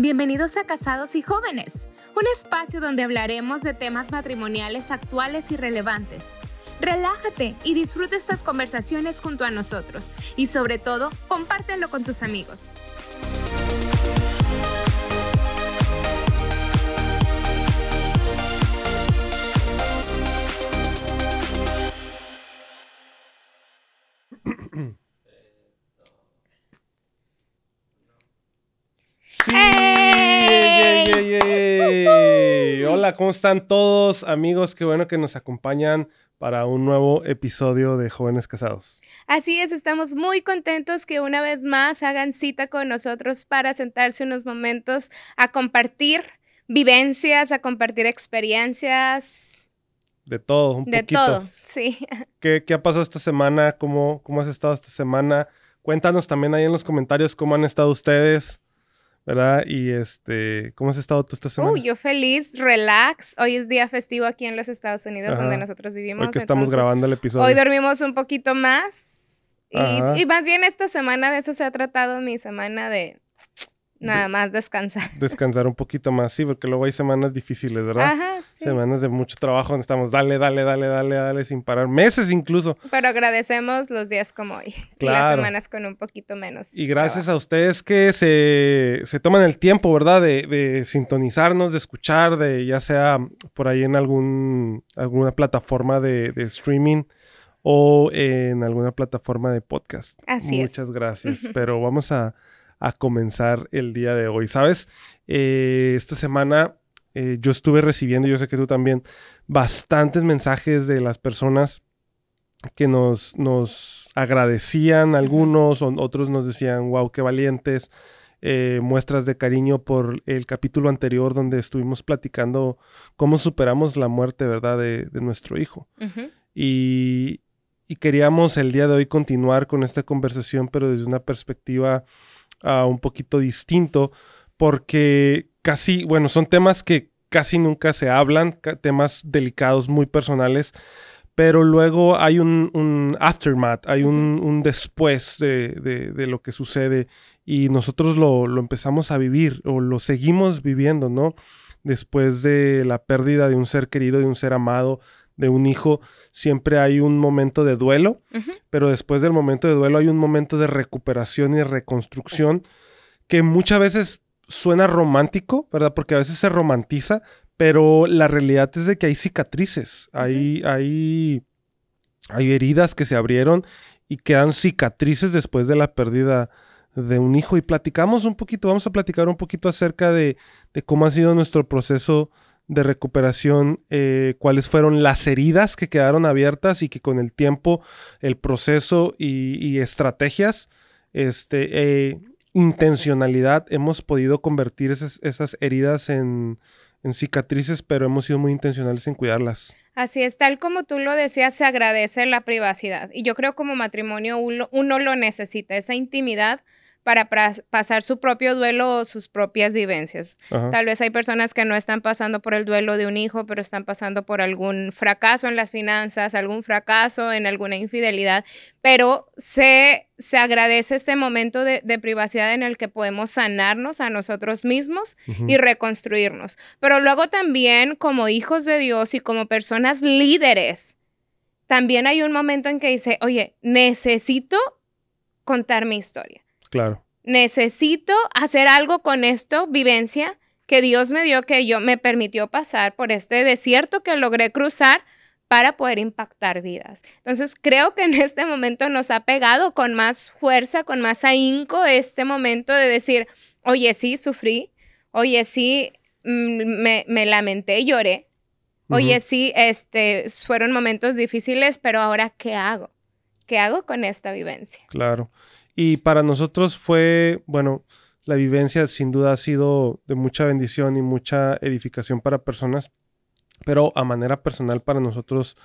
Bienvenidos a Casados y Jóvenes, un espacio donde hablaremos de temas matrimoniales actuales y relevantes. Relájate y disfruta estas conversaciones junto a nosotros y sobre todo, compártelo con tus amigos. Hola, ¿cómo están todos amigos? Qué bueno que nos acompañan para un nuevo episodio de Jóvenes Casados. Así es, estamos muy contentos que una vez más hagan cita con nosotros para sentarse unos momentos a compartir vivencias, a compartir experiencias. De todo, un De poquito. todo, sí. ¿Qué, qué ha pasado esta semana? ¿Cómo, ¿Cómo has estado esta semana? Cuéntanos también ahí en los comentarios cómo han estado ustedes, ¿verdad? Y este, ¿cómo has estado tú esta semana? Uy, yo feliz, relax. Hoy es día festivo aquí en los Estados Unidos, Ajá. donde nosotros vivimos. Hoy que estamos entonces, grabando el episodio. Hoy dormimos un poquito más. Y, y más bien esta semana de eso se ha tratado mi semana de nada más descansar. Descansar un poquito más, sí, porque luego hay semanas difíciles, ¿verdad? Ajá, sí. Semanas de mucho trabajo donde estamos, dale, dale, dale, dale, dale, sin parar. Meses incluso. Pero agradecemos los días como hoy. Y las Claro. semanas con un poquito menos. Y gracias a ustedes que se, se toman el tiempo, ¿verdad? De, de sintonizarnos, de escuchar, de ya sea por ahí en algún, alguna plataforma de, de streaming o en alguna plataforma de podcast. Así es. Muchas gracias. Pero vamos a, a comenzar el día de hoy. ¿Sabes? Eh, esta semana eh, yo estuve recibiendo, yo sé que tú también, bastantes mensajes de las personas que nos, nos agradecían algunos, o- otros nos decían, wow, qué valientes, eh, muestras de cariño por el capítulo anterior donde estuvimos platicando cómo superamos la muerte, ¿verdad?, de, de nuestro hijo. Y queríamos el día de hoy continuar con esta conversación, pero desde una perspectiva un poquito distinto, porque casi, bueno, son temas que casi nunca se hablan, temas delicados, muy personales, pero luego hay un, un aftermath, hay un, un después de, de- de lo que sucede y nosotros lo, lo empezamos a vivir o lo seguimos viviendo, ¿no? Después de la pérdida de un ser querido, de un ser amado, de un hijo, siempre hay un momento de duelo, pero después del momento de duelo hay un momento de recuperación y reconstrucción que muchas veces suena romántico, ¿verdad? Porque a veces se romantiza, pero la realidad es de que hay cicatrices, hay, hay, hay heridas que se abrieron y quedan cicatrices después de la pérdida de un hijo. Y platicamos un poquito, vamos a platicar un poquito acerca de, de cómo ha sido nuestro proceso de recuperación, eh, cuáles fueron las heridas que quedaron abiertas y que con el tiempo, el proceso y, estrategias, este, eh, intencionalidad, hemos podido convertir esas, esas heridas en, en cicatrices, pero hemos sido muy intencionales en cuidarlas. Así es, tal como tú lo decías, se agradece la privacidad. Y yo creo como matrimonio uno, uno lo necesita, esa intimidad para pasar su propio duelo o sus propias vivencias. Ajá. Tal vez hay personas que no están pasando por el duelo de un hijo, pero están pasando por algún fracaso en las finanzas, algún fracaso en alguna infidelidad, pero se, se agradece este momento de, de privacidad en el que podemos sanarnos a nosotros mismos y reconstruirnos. Pero luego también como hijos de Dios y como personas líderes, también hay un momento en que dice, oye, necesito contar mi historia Claro. necesito hacer algo con esto, vivencia que Dios me dio, que yo me permitió pasar por este desierto que logré cruzar para poder impactar vidas. Entonces, creo que en este momento nos ha pegado con más fuerza, con más ahínco este momento de decir, oye, sí, sufrí, oye, sí, mm, me, me lamenté, lloré, oye, Ujú. sí, este, fueron momentos difíciles, pero ahora, ¿qué hago? ¿Qué hago con esta vivencia? Claro. Y para nosotros fue, bueno, la vivencia sin duda ha sido de mucha bendición y mucha edificación para personas, pero a manera personal para nosotros,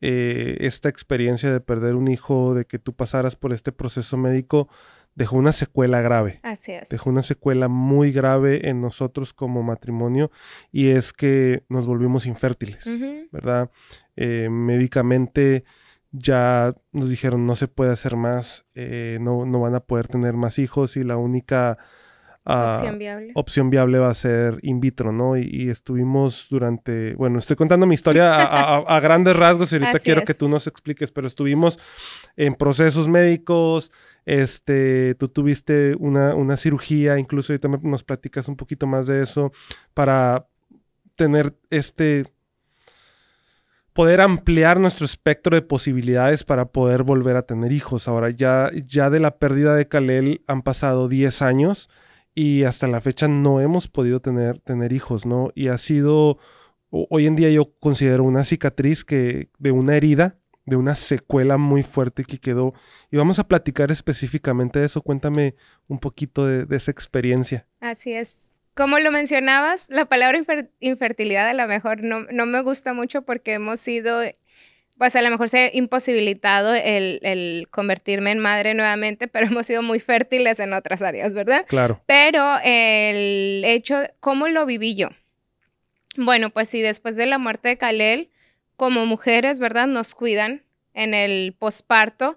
eh, esta experiencia de perder un hijo, de que tú pasaras por este proceso médico, dejó una secuela grave. Así es. Dejó una secuela muy grave en nosotros como matrimonio y es que nos volvimos infértiles. ¿verdad? Eh, médicamente ya nos dijeron no se puede hacer más, eh, no, no van a poder tener más hijos y la única opción viable. opción viable va a ser in vitro, ¿no? Y, estuvimos durante, bueno, estoy contando mi historia a, grandes rasgos y ahorita quiero que tú nos expliques, pero estuvimos en procesos médicos, este, tú tuviste una, una cirugía, incluso ahorita nos platicas un poquito más de eso, para tener este poder ampliar nuestro espectro de posibilidades para poder volver a tener hijos. Ahora ya, ya de la pérdida de Kalel han pasado 10 años y hasta la fecha no hemos podido tener, tener hijos, ¿no? Y ha sido, hoy en día yo considero una cicatriz que, de una herida, de una secuela muy fuerte que quedó. Y vamos a platicar específicamente de eso. Cuéntame un poquito de, de esa experiencia. Así es como lo mencionabas, la palabra infertilidad a lo mejor no, no, me gusta mucho porque hemos sido, pues a lo mejor se ha imposibilitado el, el, convertirme en madre nuevamente, pero hemos sido muy fértiles en otras áreas, ¿verdad? Claro. Pero el hecho, ¿cómo lo viví yo? Bueno, pues sí, después de la muerte de Kalel, como mujeres, ¿verdad? Nos cuidan en el posparto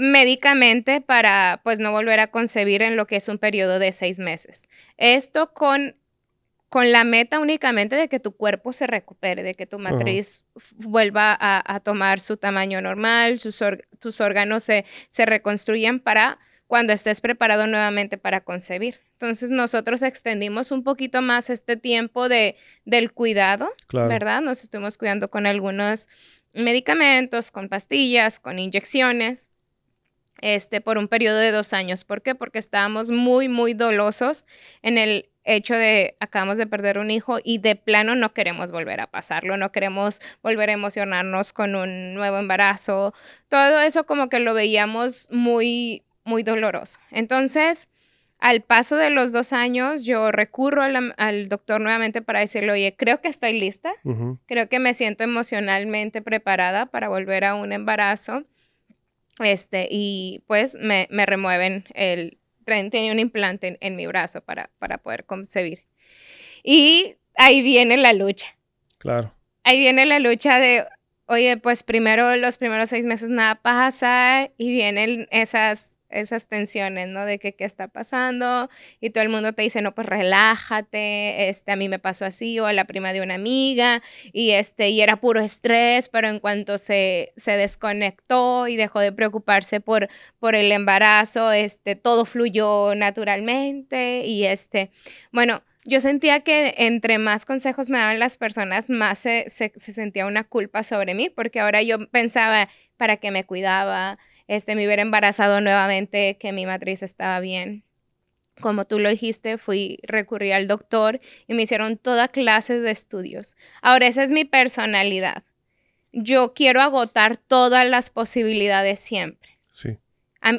médicamente para pues no volver a concebir en lo que es un periodo de seis meses. Esto con, con la meta únicamente de que tu cuerpo se recupere, de que tu matriz vuelva a, tomar su tamaño normal, sus, tus órganos se, se reconstruyen para cuando estés preparado nuevamente para concebir. Entonces nosotros extendimos un poquito más este tiempo de, del cuidado, ¿verdad? Nos estuvimos cuidando con algunos medicamentos, con pastillas, con inyecciones este, por un periodo de dos años. ¿Por qué? Porque estábamos muy, muy dolosos en el hecho de acabamos de perder un hijo y de plano no queremos volver a pasarlo, no queremos volver a emocionarnos con un nuevo embarazo. Todo eso como que lo veíamos muy, muy doloroso. Entonces, al paso de los dos años, yo recurro al, doctor nuevamente para decirle, oye, creo que estoy lista, creo que me siento emocionalmente preparada para volver a un embarazo. Este, y pues me, me remueven el, tenía un implante en, mi brazo para, para poder concebir. Y ahí viene la lucha. Claro. Ahí viene la lucha de, oye, pues primero los primeros seis meses nada pasa y vienen esas esas tensiones, ¿no? De que qué está pasando y todo el mundo te dice, no, pues relájate, este, a mí me pasó así o a la prima de una amiga y este, y era puro estrés, pero en cuanto se, se desconectó y dejó de preocuparse por, por el embarazo, este, todo fluyó naturalmente y este, bueno, yo sentía que entre más consejos me daban las personas, más se, se, se sentía una culpa sobre mí, porque ahora yo pensaba, ¿para qué me cuidaba? Este, me hubiera embarazado nuevamente, que mi matriz estaba bien. Como tú lo dijiste, fui, recurrí al doctor y me hicieron toda clase de estudios. Ahora, esa es mi personalidad. Yo quiero agotar todas las posibilidades siempre. Sí.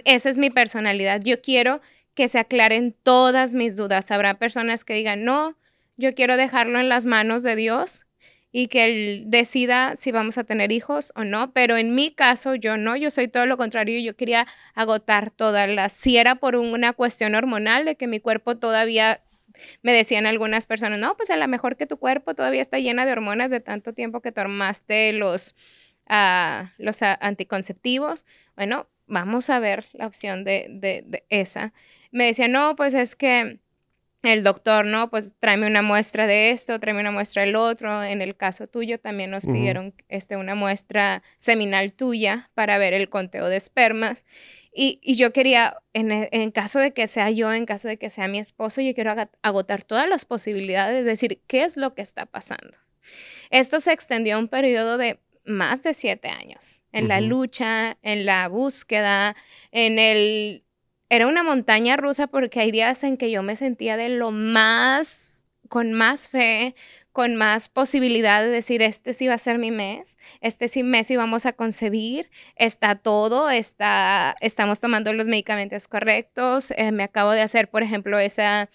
esa es mi personalidad. Yo quiero que se aclaren todas mis dudas. Habrá personas que digan, no, yo quiero dejarlo en las manos de Dios y que él decida si vamos a tener hijos o no, pero en mi caso yo no, yo soy todo lo contrario, yo quería agotar todas las, si era por una cuestión hormonal de que mi cuerpo todavía, me decían algunas personas, no, pues a lo mejor que tu cuerpo todavía está llena de hormonas de tanto tiempo que tomaste los, uh, los anticonceptivos, bueno, vamos a ver la opción de, de, de esa. Me decían, no, pues es que el doctor, ¿no? Pues tráeme una muestra de esto, tráeme una muestra del otro. En el caso tuyo también nos pidieron este, una muestra seminal tuya para ver el conteo de espermas. Y, y yo quería, en, en, caso de que sea yo, en caso de que sea mi esposo, yo quiero agotar todas las posibilidades, de decir, ¿qué es lo que está pasando? Esto se extendió a un periodo de más de siete años, en la lucha, en la búsqueda, en el era una montaña rusa porque hay días en que yo me sentía de lo más, con más fe, con más posibilidad de decir, este sí va a ser mi mes, este sí mes y vamos a concebir, está todo, está, estamos tomando los medicamentos correctos, eh, me acabo de hacer, por ejemplo, esa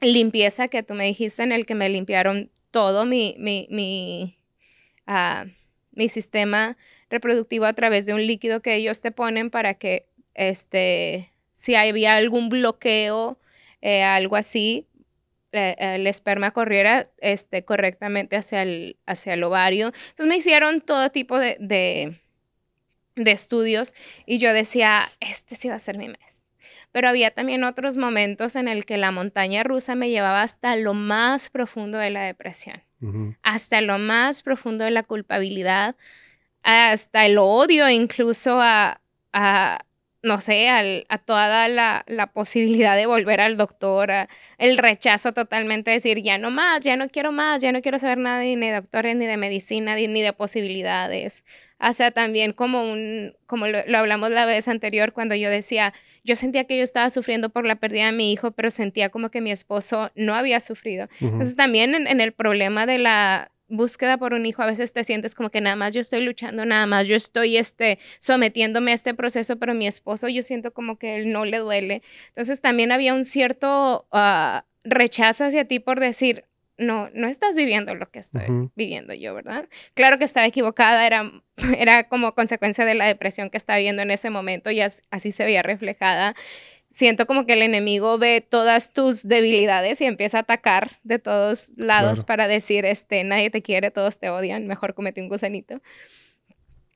limpieza que tú me dijiste en el que me limpiaron todo mi, mi, mi, ah, mi sistema reproductivo a través de un líquido que ellos te ponen para que este si había algún bloqueo, eh, algo así, eh, el esperma corriera este, correctamente hacia el, hacia el ovario. Entonces me hicieron todo tipo de, de, estudios y yo decía, este sí va a ser mi mes. pero había también otros momentos en el que la montaña rusa me llevaba hasta lo más profundo de la depresión, hasta lo más profundo de la culpabilidad, hasta el odio incluso a, a no sé, a toda la, posibilidad de volver al doctor, el rechazo totalmente, decir, ya no más, ya no quiero más, ya no quiero saber nada ni de doctores, ni de medicina, ni, de posibilidades. O sea, también como un, como lo, hablamos la vez anterior, cuando yo decía, yo sentía que yo estaba sufriendo por la pérdida de mi hijo, pero sentía como que mi esposo no había sufrido. Entonces también en el problema de la búsqueda por un hijo, a veces te sientes como que nada más yo estoy luchando, nada más yo estoy este, sometiéndome a este proceso, pero mi esposo yo siento como que él no le duele. Entonces también había un cierto ah, rechazo hacia ti por decir, no, no estás viviendo lo que estoy viviendo yo, ¿verdad? Claro que estaba equivocada, era, era como consecuencia de la depresión que estaba viviendo en ese momento y así se veía reflejada siento como que el enemigo ve todas tus debilidades y empieza a atacar de todos lados para decir, este, nadie te quiere, todos te odian, mejor comete un gusanito.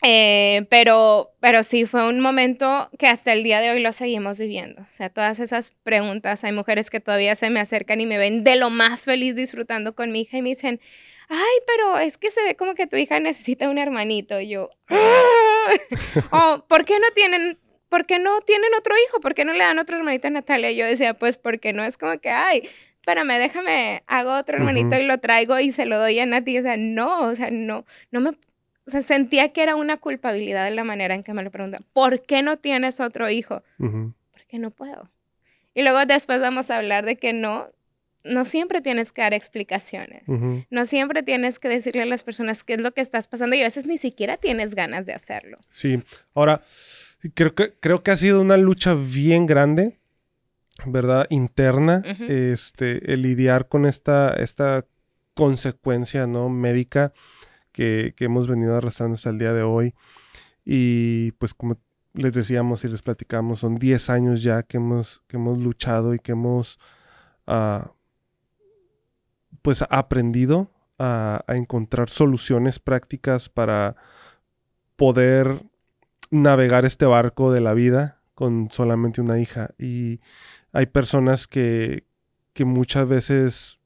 Eh, pero, pero sí, fue un momento que hasta el día de hoy lo seguimos viviendo. O sea, todas esas preguntas, hay mujeres que todavía se me acercan y me ven de lo más feliz disfrutando con mi hija y me dicen, ay, pero es que se ve como que tu hija necesita un hermanito. Y yo, o, ¿por qué no tienen ¿por qué no tienen otro hijo? ¿Por qué no le dan otro hermanito a Natalia? Y yo decía, pues porque no es como que, ay, espérame, déjame, hago otro hermanito y lo traigo y se lo doy a Nati. O sea, no, o sea, no, no me, o sea, sentía que era una culpabilidad de la manera en que me lo preguntaban. ¿Por qué no tienes otro hijo? Porque no puedo. Y luego después vamos a hablar de que no, no siempre tienes que dar explicaciones. No siempre tienes que decirle a las personas qué es lo que estás pasando y a veces ni siquiera tienes ganas de hacerlo. Sí. Ahora, Creo que, creo que ha sido una lucha bien grande, ¿verdad? Interna, este, el lidiar con esta, esta consecuencia, ¿no? Médica que, hemos venido arrastrando hasta el día de hoy. Y pues como les decíamos y les platicamos, son 10 años ya que hemos, que hemos luchado y que hemos ah, pues aprendido a, a, encontrar soluciones prácticas para poder navegar este barco de la vida con solamente una hija. Y hay personas que, que muchas veces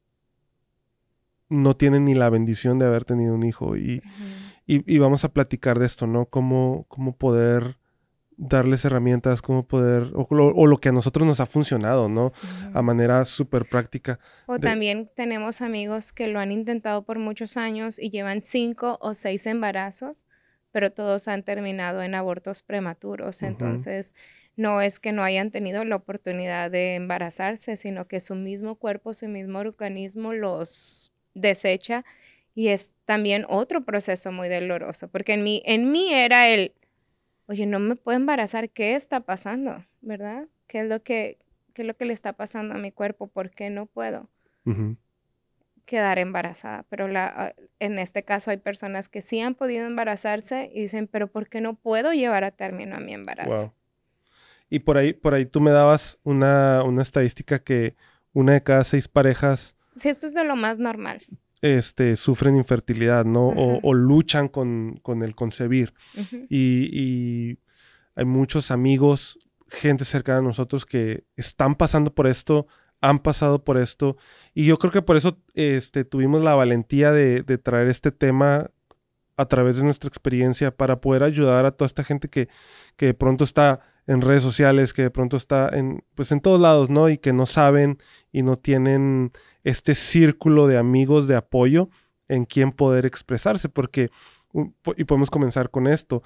no tienen ni la bendición de haber tenido un hijo. Y, y, vamos a platicar de esto, ¿no? Cómo, cómo poder darles herramientas, cómo poder, o, lo que a nosotros nos ha funcionado, ¿no? A manera súper práctica. O también tenemos amigos que lo han intentado por muchos años y llevan cinco o seis embarazos pero todos han terminado en abortos prematuros. Entonces, no es que no hayan tenido la oportunidad de embarazarse, sino que su mismo cuerpo, su mismo organismo los desecha y es también otro proceso muy doloroso, porque en mí, en mí era el, oye, no me puedo embarazar, ¿qué está pasando? ¿Verdad? ¿Qué es lo que, qué es lo que le está pasando a mi cuerpo? ¿Por qué no puedo? Quedar embarazada, pero la, ah, en este caso hay personas que sí han podido embarazarse y dicen, pero ¿por qué no puedo llevar a término a mi embarazo? Y por ahí, por ahí tú me dabas una, una estadística que una de cada seis parejas... Sí, esto es de lo más normal. Este, sufren infertilidad, ¿no? o, luchan con, con, el concebir. y, y hay muchos amigos, gente cercana a nosotros que están pasando por esto, han pasado por esto. Y yo creo que por eso este, tuvimos la valentía de, traer este tema a través de nuestra experiencia para poder ayudar a toda esta gente que, que de pronto está en redes sociales, que de pronto está en, pues en todos lados, ¿no? Y que no saben y no tienen este círculo de amigos de apoyo en quien poder expresarse, porque, y podemos comenzar con esto,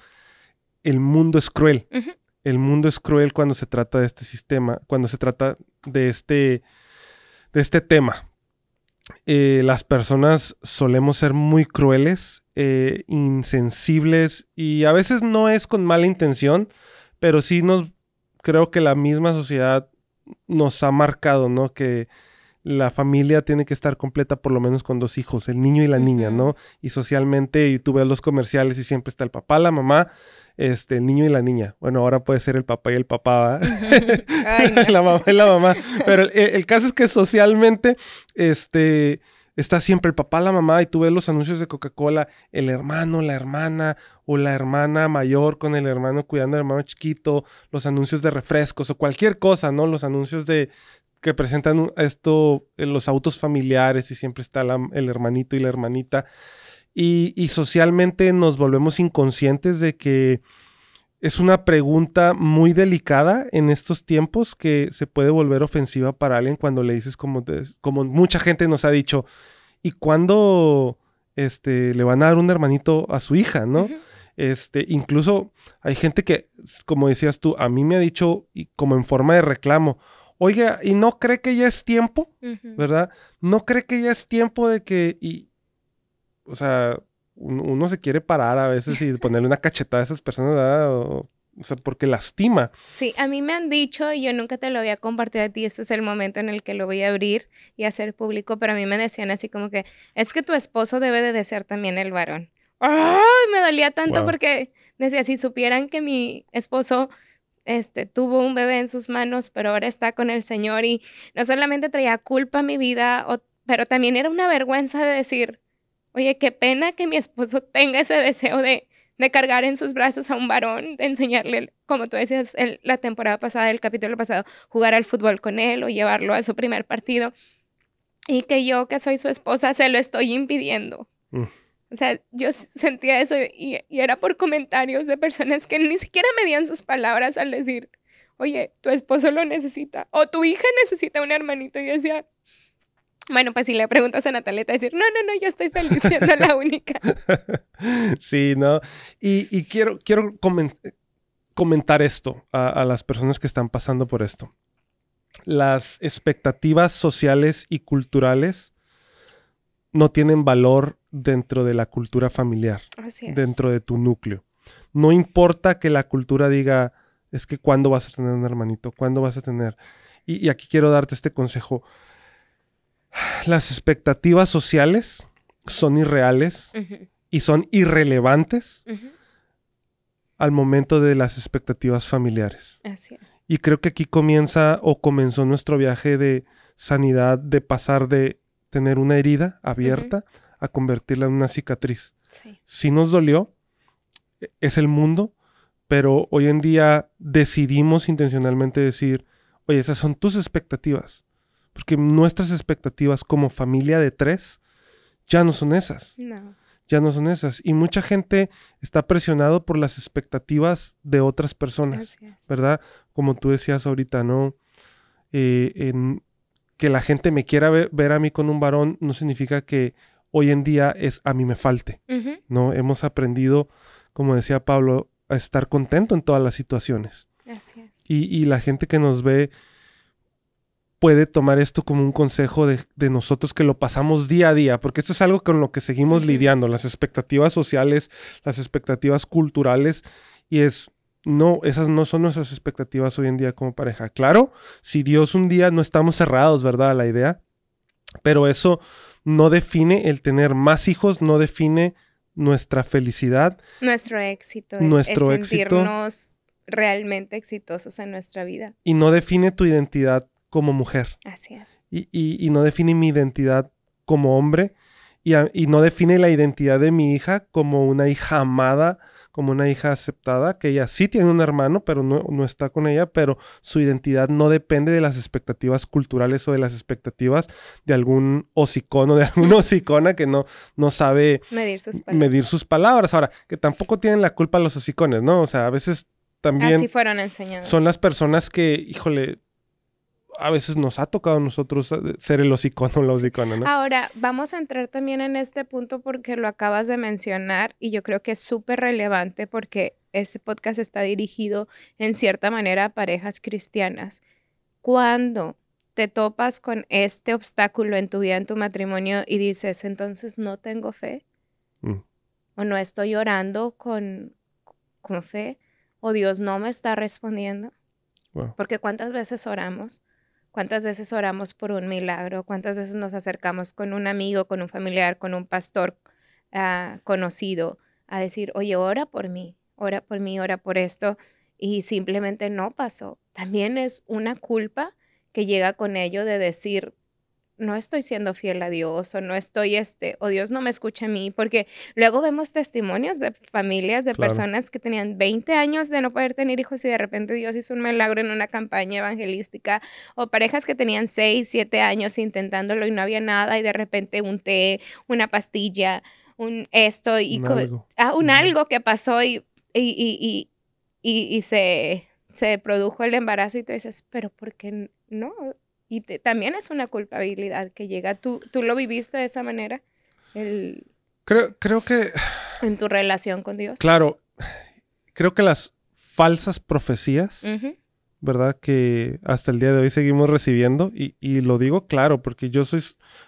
el mundo es cruel el mundo es cruel cuando se trata de este sistema, cuando se trata de este, de este tema. Eh, las personas solemos ser muy crueles, eh, insensibles y a veces no es con mala intención, pero sí nos creo que la misma sociedad nos ha marcado, ¿no? Que la familia tiene que estar completa por lo menos con dos hijos, el niño y la niña, ¿no? Y socialmente, y tú ves los comerciales y siempre está el papá, la mamá, este, el niño y la niña. Bueno, ahora puede ser el papá y el papá, la mamá y la mamá. Pero el, caso es que socialmente, este, está siempre el papá, la mamá, y tú ves los anuncios de Coca-Cola, el hermano, la hermana, o la hermana mayor con el hermano cuidando al hermano chiquito, los anuncios de refrescos, o cualquier cosa, ¿no? Los anuncios de que presentan esto en los autos familiares y siempre está el hermanito y la hermanita. Y, y socialmente nos volvemos inconscientes de que es una pregunta muy delicada en estos tiempos que se puede volver ofensiva para alguien cuando le dices como, como mucha gente nos ha dicho, ¿y cuándo este, le van a dar un hermanito a su hija, no? Este, incluso hay gente que, como decías tú, a mí me ha dicho y como en forma de reclamo, oiga, ¿y no cree que ya es tiempo? ¿Verdad? ¿No cree que ya es tiempo de que, y, o sea, uno se quiere parar a veces y ponerle una cachetada a esas personas, O, sea, porque lastima. Sí, a mí me han dicho, y yo nunca te lo voy a compartir a ti, este es el momento en el que lo voy a abrir y hacer público, pero a mí me decían así como que, es que tu esposo debe de desear también el varón. ¡Ay! Me dolía tanto porque decía, si supieran que mi esposo este, tuvo un bebé en sus manos, pero ahora está con el Señor y no solamente traía culpa a mi vida, pero también era una vergüenza de decir, Oye, qué pena que mi esposo tenga ese deseo de, de cargar en sus brazos a un varón, de enseñarle, como tú decías la temporada pasada, el capítulo pasado, jugar al fútbol con él o llevarlo a su primer partido. Y que yo, que soy su esposa, se lo estoy impidiendo. Mm. O sea, yo sentía eso y, y, era por comentarios de personas que ni siquiera medían sus palabras al decir, oye, tu esposo lo necesita o tu hija necesita un hermanito. Y decía, bueno, pues si le preguntas a Natalia, te va a decir, no, no, no, yo estoy feliz siendo la única. sí, ¿no? Y, quiero, quiero comentar esto a, las personas que están pasando por esto. Las expectativas sociales y culturales no tienen valor dentro de la cultura familiar, dentro de tu núcleo. No importa que la cultura diga, es que cuándo vas a tener un hermanito, cuándo vas a tener. y aquí quiero darte este consejo las expectativas sociales son irreales y son irrelevantes al momento de las expectativas familiares. Así es. Y creo que aquí comienza o comenzó nuestro viaje de sanidad, de pasar de tener una herida abierta a convertirla en una cicatriz. Sí. Si nos dolió, e, es el mundo, pero hoy en día decidimos intencionalmente decir, oye, esas son tus expectativas. Porque nuestras expectativas como familia de tres ya no son esas. No. Ya no son esas. Y mucha gente está presionado por las expectativas de otras personas, ¿verdad? Como tú decías ahorita, ¿no? Eh, en, que la gente me quiera ver, a mí con un varón no significa que hoy en día es a mí me falte, ¿no? Hemos aprendido, como decía Pablo, a estar contento en todas las situaciones. Así Y, y la gente que nos ve puede tomar esto como un consejo de, nosotros que lo pasamos día a día, porque esto es algo con lo que seguimos lidiando, las expectativas sociales, las expectativas culturales, y es, no, esas no son nuestras expectativas hoy en día como pareja. Claro, si Dios un día no estamos cerrados, ¿verdad? A la idea, pero eso no define el tener más hijos, no define nuestra felicidad. Nuestro éxito. Nuestro éxito. realmente exitosos en nuestra vida. Y no define tu identidad como mujer. Así es. Y, no define mi identidad como hombre y, no define la identidad de mi hija como una hija amada, como una hija aceptada, que ella sí tiene un hermano, pero no, está con ella, pero su identidad no depende de las expectativas culturales o de las expectativas de algún hocicono, de alguna hocicona que no, no sabe medir sus, medir sus palabras. Ahora, que tampoco tienen la culpa los hocicones, ¿no? O sea, a veces también... Así fueron enseñados. Son las personas que, híjole, a veces nos ha tocado a nosotros eh, ser el hocicono, la hocicona, ¿no? Ahora, vamos a entrar también en este punto porque lo acabas de mencionar y yo creo que es súper relevante porque este podcast está dirigido en cierta manera a parejas cristianas. Cuando te topas con este obstáculo en tu vida, en tu matrimonio y dices, entonces no tengo fe, mm. o no estoy orando con, con fe, o Dios no me está respondiendo. Porque cuántas veces oramos ¿Cuántas veces oramos por un milagro? ¿Cuántas veces nos acercamos con un amigo, con un familiar, con un pastor ah, conocido a decir, oye, ora por mí, ora por mí, ora por esto? Y simplemente no pasó. También es una culpa que llega con ello de decir, no estoy siendo fiel a Dios o no estoy, este, o Dios no me escucha a mí, porque luego vemos testimonios de familias, de personas que tenían 20 años de no poder tener hijos y de repente Dios hizo un milagro en una campaña evangelística, o parejas que tenían 6, 7 años intentándolo y no había nada y de repente un té, una pastilla, un esto y un algo, ah, un algo que pasó y, y, y, y se, se produjo el embarazo y tú dices, pero ¿por qué no? Y también es una culpabilidad que llega. ¿Tú, tú lo viviste de esa manera? El, creo, creo que... En tu relación con Dios. Claro, creo que las falsas profecías, ¿verdad? Que hasta el día de hoy seguimos recibiendo. Y, y, lo digo claro, porque yo soy,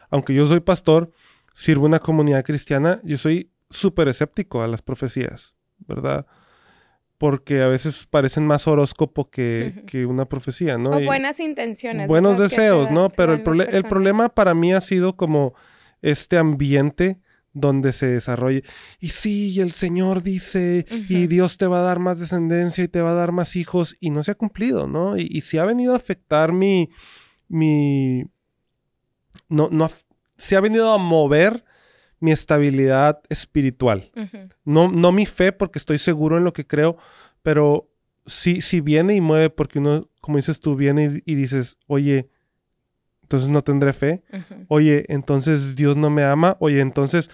aunque yo soy pastor, sirvo una comunidad cristiana, yo soy súper escéptico a las profecías, ¿verdad? Porque a veces parecen más horóscopo que, una profecía, ¿no? O buenas intenciones. Buenos deseos, ¿no? Pero el, el, problema para mí ha sido como este ambiente donde se desarrolle. Y sí, el Señor dice, y Dios te va a dar más descendencia y te va a dar más hijos, y no se ha cumplido, ¿no? Y, si ha venido a afectar mi, mi, no, no, se ha venido a mover mi estabilidad espiritual. no, no mi fe, porque estoy seguro en lo que creo, pero sí, sí viene y mueve, porque uno, como dices tú, viene y, dices, oye, entonces no tendré fe. Oye, entonces Dios no me ama. Oye, entonces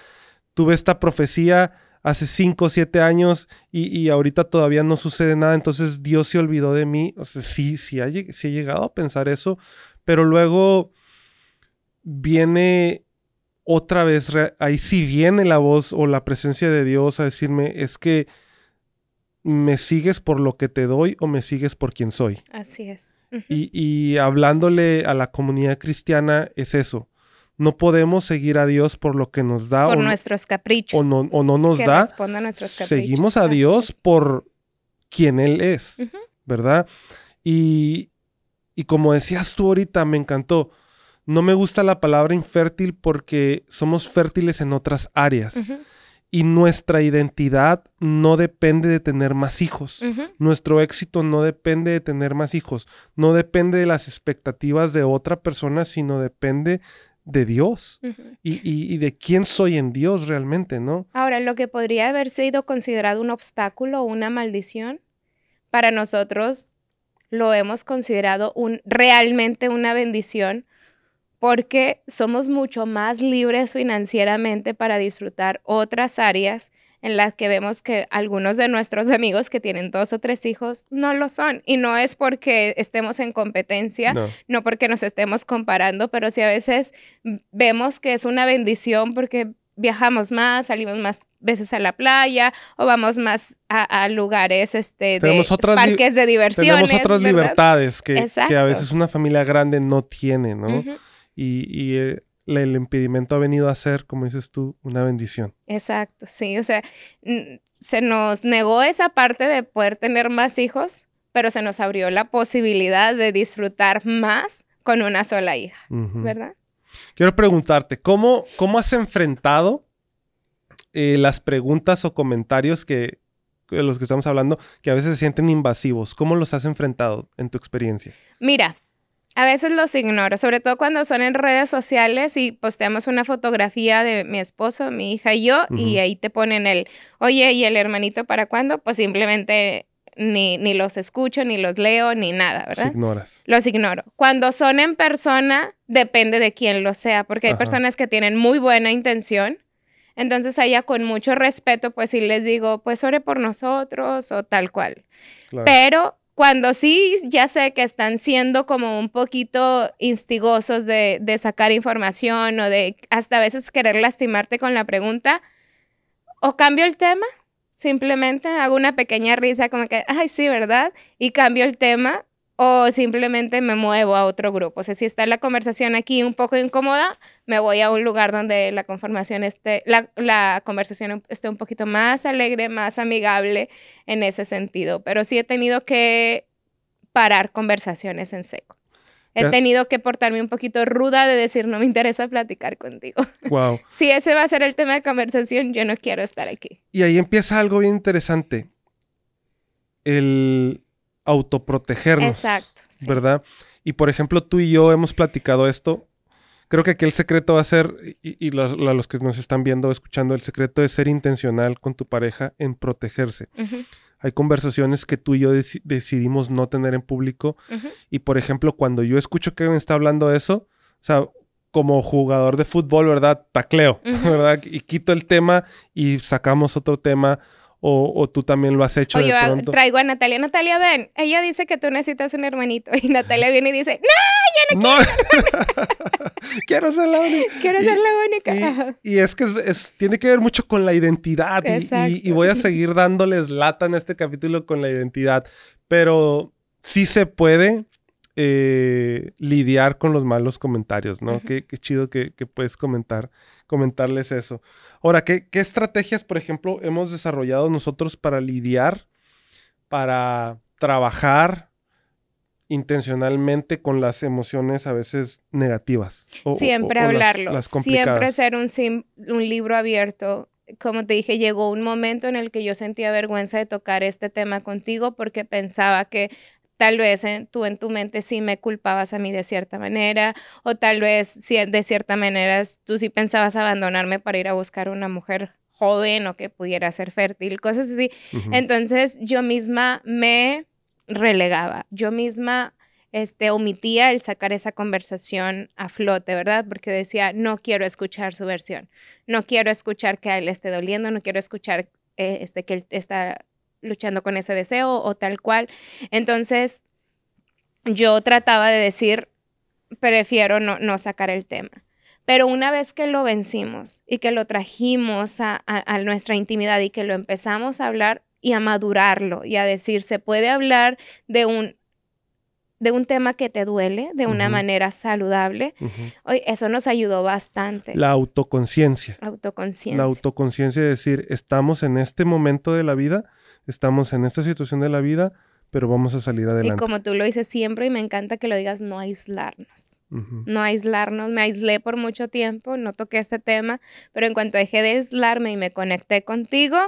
tuve esta profecía hace 5 o 7 años y, ahorita todavía no sucede nada, entonces Dios se olvidó de mí. O sea, sí, sí, ha, sí he llegado a pensar eso, pero luego viene otra vez, ahí sí viene la voz o la presencia de Dios a decirme, es que me sigues por lo que te doy o me sigues por quien soy. Así es. y, hablándole a la comunidad cristiana es eso. No podemos seguir a Dios por lo que nos da. Por nuestros caprichos. O no, o no nos da. Seguimos a Dios por quien Él es, ¿verdad? Y, y como decías tú ahorita, me encantó no me gusta la palabra infértil porque somos fértiles en otras áreas. Y nuestra identidad no depende de tener más hijos. Nuestro éxito no depende de tener más hijos. No depende de las expectativas de otra persona, sino depende de Dios y, y, de quién soy en Dios realmente, ¿no? Ahora, lo que podría haber sido considerado un obstáculo o una maldición, para nosotros lo hemos considerado un, realmente una bendición porque somos mucho más libres financieramente para disfrutar otras áreas en las que vemos que algunos de nuestros amigos que tienen dos o tres hijos no lo son. Y no es porque estemos en competencia, no, porque nos estemos comparando, pero sí a veces vemos que es una bendición porque viajamos más, salimos más veces a la playa o vamos más a, lugares este, de parques de diversión. Tenemos otras libertades que, que, a veces una familia grande no tiene, ¿no? Y, eh, el impedimento ha venido a ser, como dices tú, una bendición. Exacto, sí, o sea, se nos negó esa parte de poder tener más hijos, pero se nos abrió la posibilidad de disfrutar más con una sola hija, ¿verdad? Quiero preguntarte, ¿cómo, cómo has enfrentado eh, las preguntas o comentarios que, de los que estamos hablando, que a veces se sienten invasivos? ¿Cómo los has enfrentado en tu experiencia? Mira, a veces los ignoro, sobre todo cuando son en redes sociales y posteamos una fotografía de mi esposo, mi hija y yo, y ahí te ponen el, oye, ¿y el hermanito para cuándo? Pues simplemente ni, ni los escucho, ni los leo, ni nada, ¿verdad? Los ignoras. Los ignoro. Cuando son en persona, depende de quién lo sea, porque hay personas que tienen muy buena intención. Entonces, allá con mucho respeto, pues sí les digo, pues ore por nosotros o tal cual. Pero cuando sí ya sé que están siendo como un poquito instigosos de, sacar información o de hasta a veces querer lastimarte con la pregunta, o cambio el tema, simplemente hago una pequeña risa como que, ay, sí, ¿verdad? Y cambio el tema o simplemente me muevo a otro grupo. O sea, si está la conversación aquí un poco incómoda, me voy a un lugar donde la conversación esté, la, la, conversación esté un poquito más alegre, más amigable en ese sentido. Pero sí he tenido que parar conversaciones en seco. He tenido que portarme un poquito ruda de decir, no me interesa platicar contigo. Wow. si ese va a ser el tema de conversación, yo no quiero estar aquí. Y ahí empieza algo bien interesante. El autoprotegernos. Exacto. ¿Verdad? Y por ejemplo, tú y yo hemos platicado esto, creo que aquí el secreto va a ser, y, y los, los, que nos están viendo, escuchando, el secreto es ser intencional con tu pareja en protegerse. Hay conversaciones que tú y yo decidimos no tener en público. Y por ejemplo, cuando yo escucho que me está hablando eso, o sea, como jugador de fútbol, ¿verdad? Tacleo, ¿verdad? Y quito el tema y sacamos otro tema o, tú también lo has hecho. O yo traigo a Natalia. Natalia, ven, ella dice que tú necesitas un hermanito. Y Natalia viene y dice, no, yo no, quiero. ser la única. Quiero ser la única. Y, es que es, tiene que ver mucho con la identidad. Y, y, voy a seguir dándoles lata en este capítulo con la identidad. Pero sí se puede eh, lidiar con los malos comentarios, ¿no? qué, chido que, que puedes comentar, comentarles eso. Ahora, ¿qué, estrategias, por ejemplo, hemos desarrollado nosotros para lidiar, para trabajar intencionalmente con las emociones a veces negativas? siempre hablarlo, siempre ser un, un libro abierto como te dije, llegó un momento en el que yo sentía vergüenza de tocar este tema contigo porque pensaba que tal vez tú en tu mente sí me culpabas a mí de cierta manera, o tal vez si de cierta manera tú sí pensabas abandonarme para ir a buscar una mujer joven o que pudiera ser fértil, cosas así. Entonces yo misma me relegaba, yo misma este, omitía el sacar esa conversación a flote, ¿verdad? Porque decía, no quiero escuchar su versión, no quiero escuchar que a él esté doliendo, no quiero escuchar eh, este, que él está luchando con ese deseo o tal cual. Entonces, yo trataba de decir, prefiero no, sacar el tema. Pero una vez que lo vencimos y que lo trajimos a, nuestra intimidad y que lo empezamos a hablar y a madurarlo y a decir, se puede hablar de un, de un tema que te duele de una manera saludable, eso nos ayudó bastante. La autoconciencia. Autoconciencia. La autoconciencia de decir, estamos en este momento de la vida estamos en esta situación de la vida, pero vamos a salir adelante. Y como tú lo dices siempre, y me encanta que lo digas, no aislarnos. No aislarnos. Me aislé por mucho tiempo, no toqué este tema, pero en cuanto dejé de aislarme y me conecté contigo,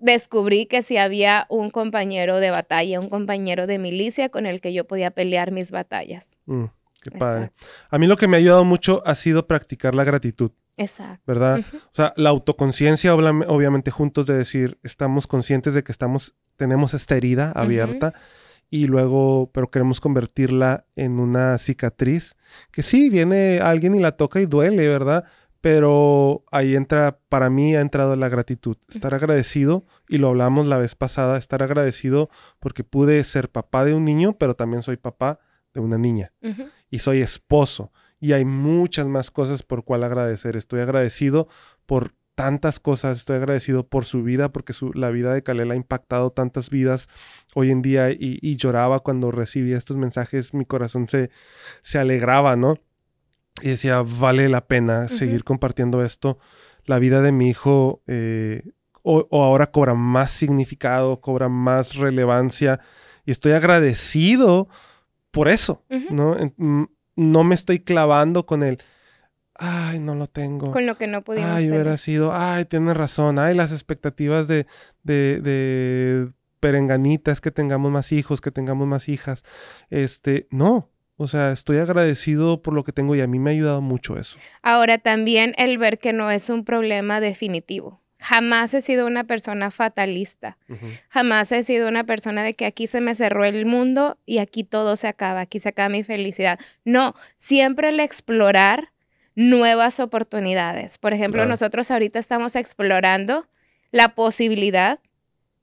descubrí que si había un compañero de batalla, un compañero de milicia con el que yo podía pelear mis batallas. Mm, qué padre. A mí lo que me ha ayudado mucho ha sido practicar la gratitud. Exacto. ¿Verdad? O sea, la autoconciencia, obviamente, juntos de decir, estamos conscientes de que estamos, tenemos esta herida abierta y luego, pero queremos convertirla en una cicatriz, que sí, viene alguien y la toca y duele, ¿verdad? Pero ahí entra, para mí ha entrado la gratitud, estar agradecido, y lo hablamos la vez pasada, estar agradecido porque pude ser papá de un niño, pero también soy papá de una niña. Y soy esposo y hay muchas más cosas por cual agradecer. Estoy agradecido por tantas cosas, estoy agradecido por su vida, porque su, la vida de Kalela ha impactado tantas vidas hoy en día y, lloraba cuando recibía estos mensajes, mi corazón se, se alegraba, ¿no? Y decía, vale la pena seguir compartiendo esto. La vida de mi hijo eh, o, ahora cobra más significado, cobra más relevancia y estoy agradecido por eso, ¿no? Mm, no me estoy clavando con el, ay, no lo tengo. Con lo que no pudimos Ay, hubiera sido, ay, tienes razón, ay, las expectativas de, de, de perenganitas, que tengamos más hijos, que tengamos más hijas. Este, no, o sea, estoy agradecido por lo que tengo y a mí me ha ayudado mucho eso. Ahora también el ver que no es un problema definitivo. Jamás he sido una persona fatalista. Jamás he sido una persona de que aquí se me cerró el mundo y aquí todo se acaba, aquí se acaba mi felicidad. No, siempre el explorar nuevas oportunidades. Por ejemplo, nosotros ahorita estamos explorando la posibilidad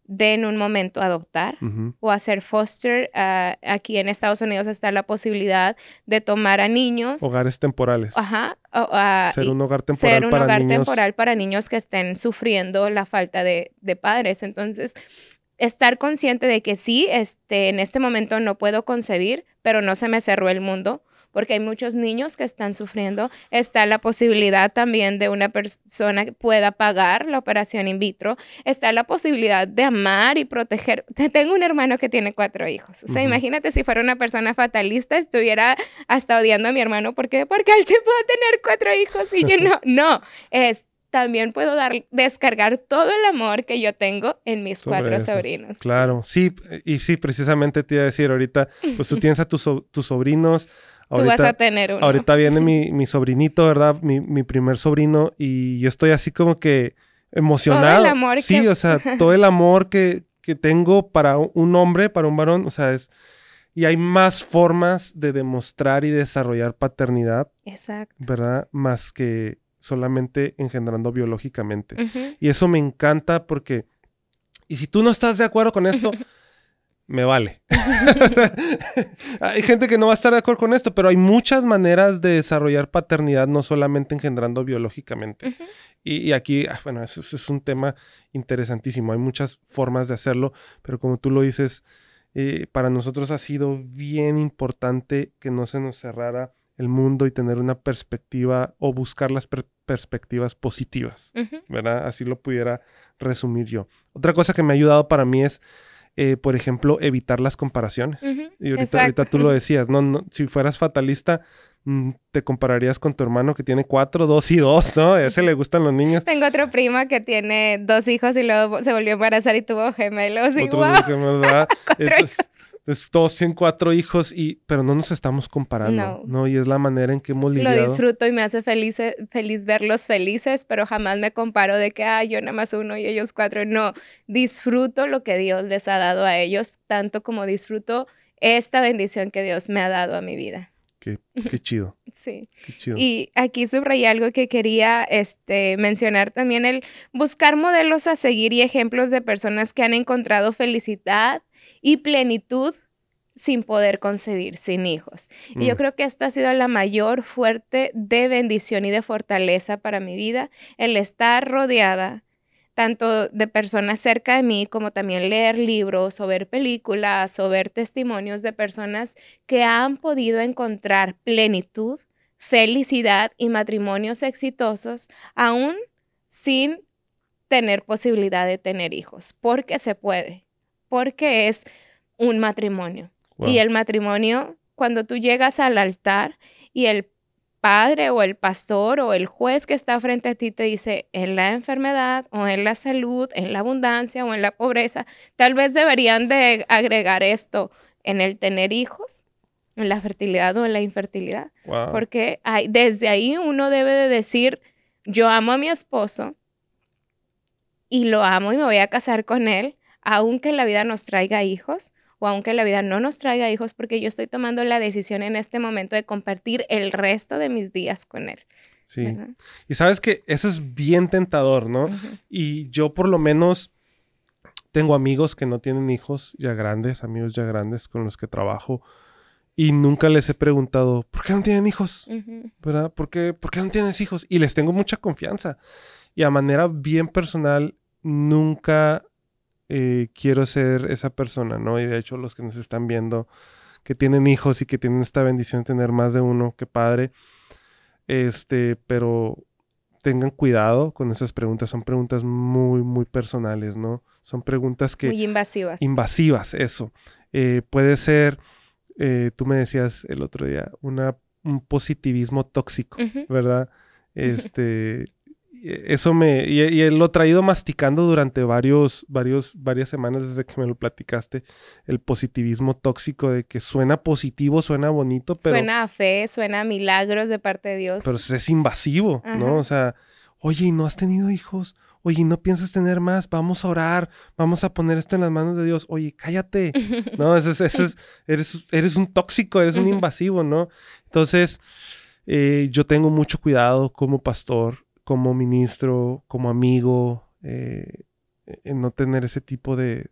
de en un momento adoptar o hacer foster. Ah, aquí en Estados Unidos está la posibilidad de tomar a niños. Hogares temporales. Ajá. ser un hogar temporal ser un hogar temporal para niños que estén sufriendo la falta de, de padres. Entonces, estar consciente de que sí, este, en este momento no puedo concebir, pero no se me cerró el mundo porque hay muchos niños que están sufriendo. Está la posibilidad también de una persona que pueda pagar la operación in vitro. Está la posibilidad de amar y proteger. Tengo un hermano que tiene cuatro hijos. O sea, imagínate si fuera una persona fatalista, estuviera hasta odiando a mi hermano. ¿Por qué? Porque él sí puede tener cuatro hijos y yo no. No, es también puedo dar, descargar todo el amor que yo tengo en mis cuatro sobrinos. Claro, sí. y sí, precisamente te iba a decir ahorita, pues tú tienes a tus, tus sobrinos, Tú vas a tener uno. Ahorita viene mi, mi sobrinito, ¿verdad? Mi, mi, primer sobrino y yo estoy así como que emocionado. Todo el amor sí, o sea, todo el amor que, que tengo para un hombre, para un varón, o sea, es... Y hay más formas de demostrar y desarrollar paternidad. Exacto. ¿Verdad? Más que solamente engendrando biológicamente. Y eso me encanta porque... Y si tú no estás de acuerdo con esto, me vale. hay gente que no va a estar de acuerdo con esto, pero hay muchas maneras de desarrollar paternidad, no solamente engendrando biológicamente. y, aquí, ah, bueno, eso, es un tema interesantísimo. Hay muchas formas de hacerlo, pero como tú lo dices, eh, para nosotros ha sido bien importante que no se nos cerrara el mundo y tener una perspectiva o buscar las perspectivas positivas, ¿verdad? Así lo pudiera resumir yo. Otra cosa que me ha ayudado para mí es eh, por ejemplo, evitar las comparaciones. Y ahorita, tú lo decías, no, no, si fueras fatalista, te compararías con tu hermano que tiene cuatro, dos y dos, ¿no? A ese le gustan los niños. Tengo otra prima que tiene dos hijos y luego se volvió a embarazar y tuvo gemelos. Y wow. gemelos, cuatro hijos. Entonces, todos tienen cuatro hijos, y, pero no nos estamos comparando, no. Y es la manera en que hemos lidiado. Lo disfruto y me hace feliz, feliz verlos felices, pero jamás me comparo de que, ah, yo nada más uno y ellos cuatro. No, disfruto lo que Dios les ha dado a ellos, tanto como disfruto esta bendición que Dios me ha dado a mi vida. Qué, qué chido. sí. Qué chido. Y aquí subrayé algo que quería este, mencionar también, el buscar modelos a seguir y ejemplos de personas que han encontrado felicidad y plenitud sin poder concebir, sin hijos. Y yo mm. creo que esto ha sido la mayor fuerte de bendición y de fortaleza para mi vida, el estar rodeada tanto de personas cerca de mí como también leer libros o ver películas o ver testimonios de personas que han podido encontrar plenitud, felicidad y matrimonios exitosos aún sin tener posibilidad de tener hijos, porque se puede porque es un matrimonio. Y el matrimonio, cuando tú llegas al altar y el padre o el pastor o el juez que está frente a ti te dice en la enfermedad o en la salud, en la abundancia o en la pobreza, tal vez deberían de agregar esto en el tener hijos, en la fertilidad o en la infertilidad. Porque hay, desde ahí uno debe de decir, yo amo a mi esposo y lo amo y me voy a casar con él aunque la vida nos traiga hijos o aunque la vida no nos traiga hijos, porque yo estoy tomando la decisión en este momento de compartir el resto de mis días con él. Sí. Y sabes que eso es bien tentador, ¿no? Y yo por lo menos tengo amigos que no tienen hijos ya grandes, amigos ya grandes con los que trabajo. Y nunca les he preguntado, ¿por qué no tienen hijos? ¿Verdad? ¿Por qué, ¿Por qué no tienes hijos? Y les tengo mucha confianza. Y a manera bien personal, nunca eh, quiero ser esa persona, ¿no? Y de hecho los que nos están viendo, que tienen hijos y que tienen esta bendición de tener más de uno, qué padre. Este, pero tengan cuidado con esas preguntas, son preguntas muy, muy personales, ¿no? Son preguntas que... Muy invasivas. Invasivas, eso. Eh, puede ser, eh, tú me decías el otro día, una, un positivismo tóxico, ¿verdad? Este, eso me. Y, y, lo he traído masticando durante varios, varios, varias semanas desde que me lo platicaste. El positivismo tóxico de que suena positivo, suena bonito, pero. Suena a fe, suena a milagros de parte de Dios. Pero es invasivo, ¿no? O sea, oye, ¿no has tenido hijos? Oye, ¿no piensas tener más? Vamos a orar, vamos a poner esto en las manos de Dios. Oye, cállate. no, ese, es, eres, eres un tóxico, eres un invasivo, ¿no? Entonces, eh, yo tengo mucho cuidado como pastor como ministro, como amigo, eh, en no tener ese tipo de,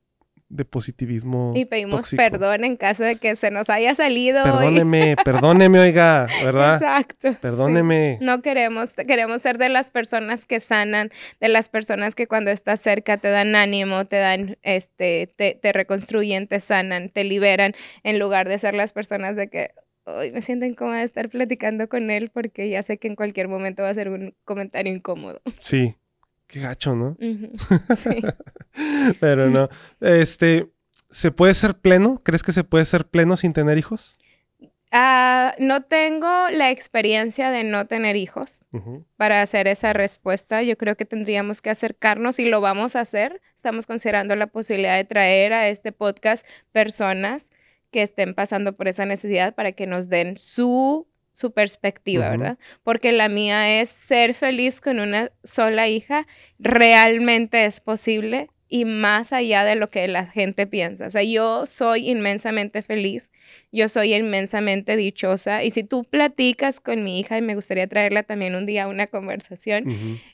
positivismo. Y pedimos perdón en caso de que se nos haya salido. Perdóneme, perdóneme, oiga, ¿verdad? Exacto. Perdóneme. No queremos, queremos ser de las personas que sanan, de las personas que cuando estás cerca te dan ánimo, te dan, este, te, te reconstruyen, te sanan, te liberan, en lugar de ser las personas de que, hoy me siento incómoda de estar platicando con él porque ya sé que en cualquier momento va a ser un comentario incómodo. Sí, qué gacho, ¿no? Sí. Pero no. Este, ¿se puede ser pleno? ¿Crees que se puede ser pleno sin tener hijos? Ah, no tengo la experiencia de no tener hijos para hacer esa respuesta. Yo creo que tendríamos que acercarnos y lo vamos a hacer. Estamos considerando la posibilidad de traer a este podcast personas que estén pasando por esa necesidad para que nos den su, su perspectiva, ¿verdad? Porque la mía es ser feliz con una sola hija, realmente es posible y más allá de lo que la gente piensa. O sea, yo soy inmensamente feliz, yo soy inmensamente dichosa y si tú platicas con mi hija y me gustaría traerla también un día a una conversación,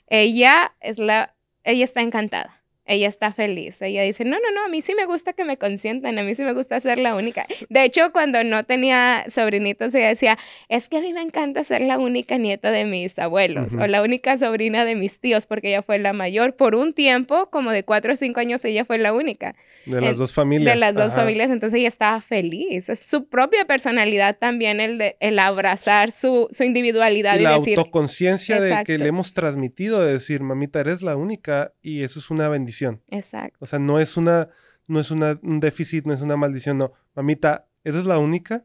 ella es la, ella está encantada ella está feliz. Ella dice, no, no, no, a mí sí me gusta que me consientan, a mí sí me gusta ser la única. De hecho, cuando no tenía sobrinitos, ella decía, es que a mí me encanta ser la única nieta de mis abuelos o la única sobrina de mis tíos, porque ella fue la mayor. Por un tiempo, como de cuatro o cinco años, ella fue la única. De las dos familias. De las dos familias, entonces ella estaba feliz. Es su propia personalidad también el, de, el abrazar su, su individualidad y, y la decir... autoconciencia de que le hemos transmitido, de decir, mamita, eres la única y eso es una bendición Exacto. O sea, no es una, no es una, un déficit, no es una maldición, no. Mamita, eres la única.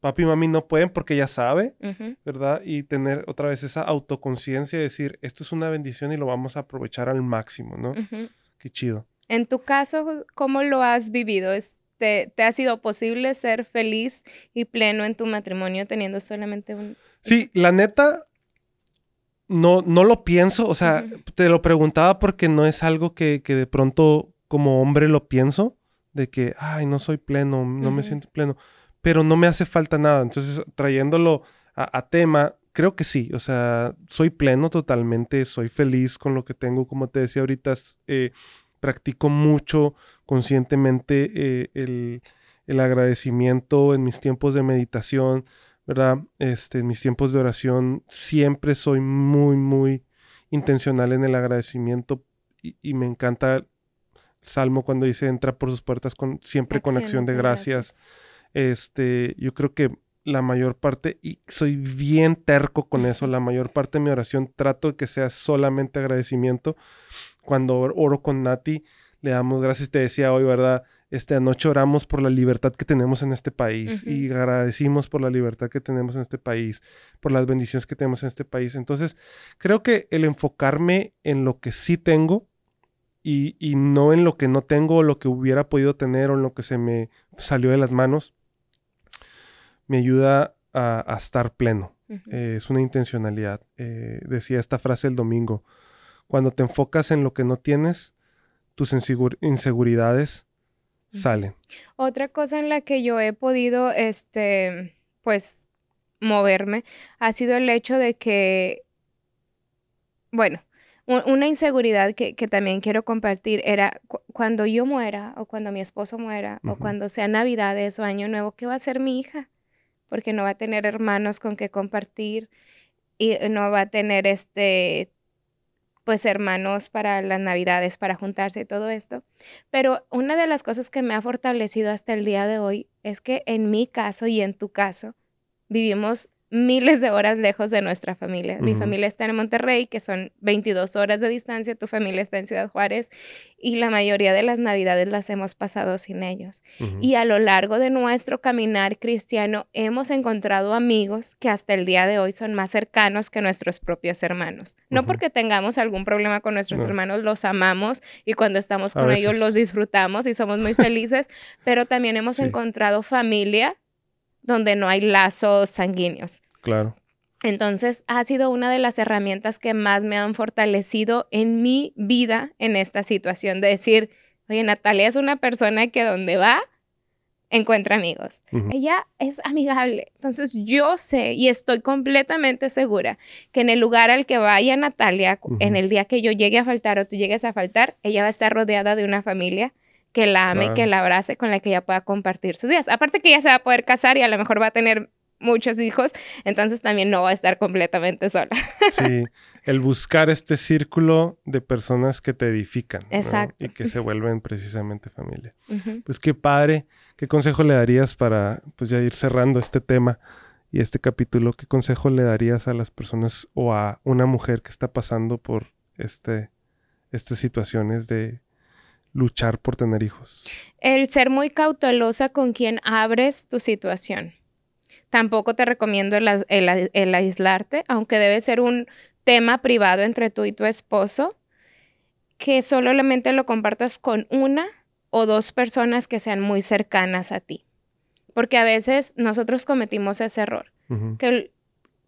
Papi y mami no pueden porque ya sabe, ¿verdad? Y tener otra vez esa autoconciencia de decir, esto es una bendición y lo vamos a aprovechar al máximo, ¿no? Qué chido. En tu caso, ¿cómo lo has vivido? ¿Te, ¿Te, ha sido posible ser feliz y pleno en tu matrimonio teniendo solamente un... Sí, la neta, no, no lo pienso, o sea, te lo preguntaba porque no es algo que, que, de pronto como hombre lo pienso, de que, ay, no soy pleno, no me siento pleno, pero no me hace falta nada. Entonces, trayéndolo a, tema, creo que sí, o sea, soy pleno totalmente, soy feliz con lo que tengo, como te decía ahorita, eh, practico mucho conscientemente eh, el, el agradecimiento en mis tiempos de meditación ¿verdad? Este, en mis tiempos de oración siempre soy muy, muy intencional en el agradecimiento y, me encanta el salmo cuando dice entra por sus puertas con siempre con acción de gracias. Este, yo creo que la mayor parte, y soy bien terco con eso, la mayor parte de mi oración trato de que sea solamente agradecimiento. Cuando oro con Nati, le damos gracias, te decía hoy, ¿verdad? Este, anoche oramos por la libertad que tenemos en este país y agradecimos por la libertad que tenemos en este país, por las bendiciones que tenemos en este país. Entonces, creo que el enfocarme en lo que sí tengo y, no en lo que no tengo o lo que hubiera podido tener o en lo que se me salió de las manos, me ayuda a, estar pleno. Eh, es una intencionalidad. Eh, decía esta frase el domingo, cuando te enfocas en lo que no tienes, tus inseguridades salen. Otra cosa en la que yo he podido, este, pues, moverme ha sido el hecho de que, bueno, una inseguridad que, también quiero compartir era cuando yo muera o cuando mi esposo muera o cuando sea Navidades o Año Nuevo, ¿qué va a hacer mi hija? Porque no va a tener hermanos con que compartir y no va a tener este pues hermanos para las navidades, para juntarse y todo esto. Pero una de las cosas que me ha fortalecido hasta el día de hoy es que en mi caso y en tu caso vivimos miles de horas lejos de nuestra familia. Mi familia está en Monterrey, que son 22 horas de distancia, tu familia está en Ciudad Juárez y la mayoría de las navidades las hemos pasado sin ellos. Y a lo largo de nuestro caminar cristiano hemos encontrado amigos que hasta el día de hoy son más cercanos que nuestros propios hermanos. No porque tengamos algún problema con nuestros hermanos, los amamos y cuando estamos con ellos los disfrutamos y somos muy felices, pero también hemos encontrado familia donde no hay lazos sanguíneos. Claro. Entonces, ha sido una de las herramientas que más me han fortalecido en mi vida en esta situación de decir, oye, Natalia es una persona que donde va, encuentra amigos. Ella es amigable. Entonces, yo sé y estoy completamente segura que en el lugar al que vaya Natalia, en el día que yo llegue a faltar o tú llegues a faltar, ella va a estar rodeada de una familia que la ame, que la abrace, con la que ella pueda compartir sus días. Aparte que ella se va a poder casar y a lo mejor va a tener muchos hijos, entonces también no va a estar completamente sola. Sí, el buscar este círculo de personas que te edifican. Exacto. Y que se vuelven precisamente familia. Pues qué padre, ¿qué consejo le darías para pues ya ir cerrando este tema y este capítulo? ¿Qué consejo le darías a las personas o a una mujer que está pasando por este, estas situaciones de luchar por tener hijos? El ser muy cautelosa con quien abres tu situación. Tampoco te recomiendo el, aislarte, aunque debe ser un tema privado entre tú y tu esposo, que solamente lo compartas con una o dos personas que sean muy cercanas a ti. porque a veces nosotros cometimos ese error, que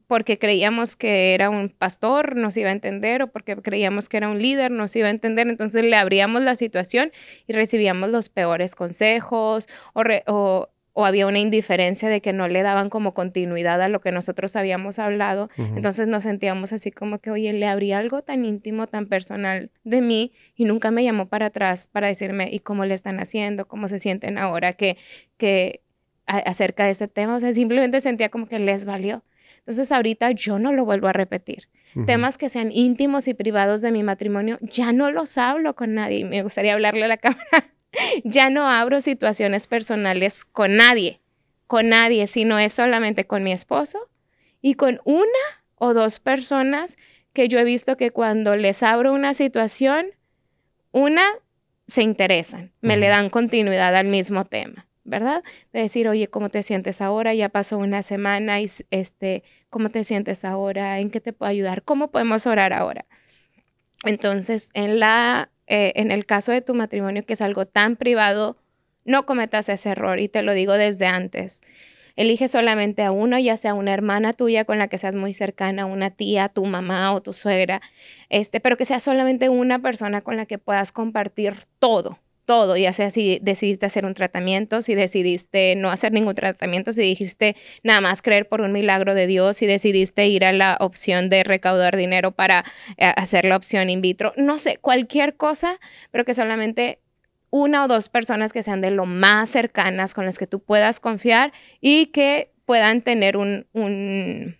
porque creíamos que era un pastor, nos iba a entender, o porque creíamos que era un líder, nos iba a entender, entonces le abríamos la situación y recibíamos los peores consejos, o, re- o- o había una indiferencia de que no le daban como continuidad a lo que nosotros habíamos hablado, entonces nos sentíamos así como que, oye, le abrí algo tan íntimo, tan personal de mí y nunca me llamó para atrás para decirme, ¿y cómo le están haciendo? ¿Cómo se sienten ahora que, que a- acerca de este tema? O sea, simplemente sentía como que les valió. Entonces ahorita yo no lo vuelvo a repetir. Temas que sean íntimos y privados de mi matrimonio, ya no los hablo con nadie. Me gustaría hablarle a la cámara. ya no abro situaciones personales con nadie, con nadie, sino es solamente con mi esposo y con una o dos personas que yo he visto que cuando les abro una situación, una se interesan, me le dan continuidad al mismo tema, ¿verdad? De decir, oye, ¿cómo te sientes ahora? Ya pasó una semana y este, ¿cómo te sientes ahora? ¿En qué te puedo ayudar? ¿Cómo podemos orar ahora? Entonces, en la, eh, en el caso de tu matrimonio, que es algo tan privado, no cometas ese error y te lo digo desde antes. Elige solamente a uno, ya sea una hermana tuya con la que seas muy cercana, una tía, tu mamá o tu suegra, este, pero que sea solamente una persona con la que puedas compartir todo, todo, ya sea si decidiste hacer un tratamiento, si decidiste no hacer ningún tratamiento, si dijiste nada más creer por un milagro de Dios, si decidiste ir a la opción de recaudar dinero para eh, hacer la opción in vitro, no sé, cualquier cosa, pero que solamente una o dos personas que sean de lo más cercanas con las que tú puedas confiar y que puedan tener un, un-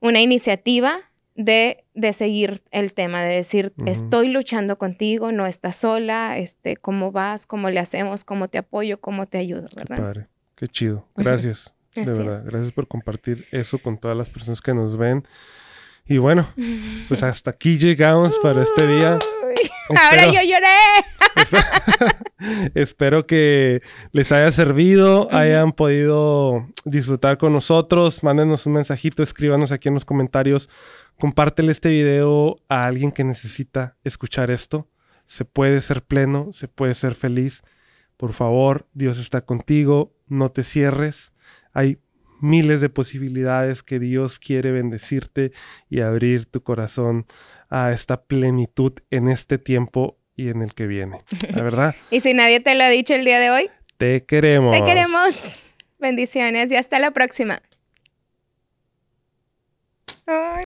una iniciativa de, de seguir el tema, de decir, estoy luchando contigo, no estás sola, este, ¿cómo vas? ¿Cómo le hacemos? ¿Cómo te apoyo? ¿Cómo te ayudo? Qué ¿Verdad? padre. Qué chido. Gracias. de verdad. es. Gracias por compartir eso con todas las personas que nos ven. Y bueno, pues hasta aquí llegamos para este día. Ahora Espero- yo lloré. Espero que les haya servido, hayan podido disfrutar con nosotros. Mándenos un mensajito, escríbanos aquí en los comentarios. Compártele este video a alguien que necesita escuchar esto. Se puede ser pleno, se puede ser feliz. Por favor, Dios está contigo, no te cierres. Hay miles de posibilidades que Dios quiere bendecirte y abrir tu corazón a esta plenitud en este tiempo y en el que viene. La verdad, Y si nadie te lo ha dicho el día de hoy, te queremos. te queremos. Bendiciones y hasta la próxima. Ay.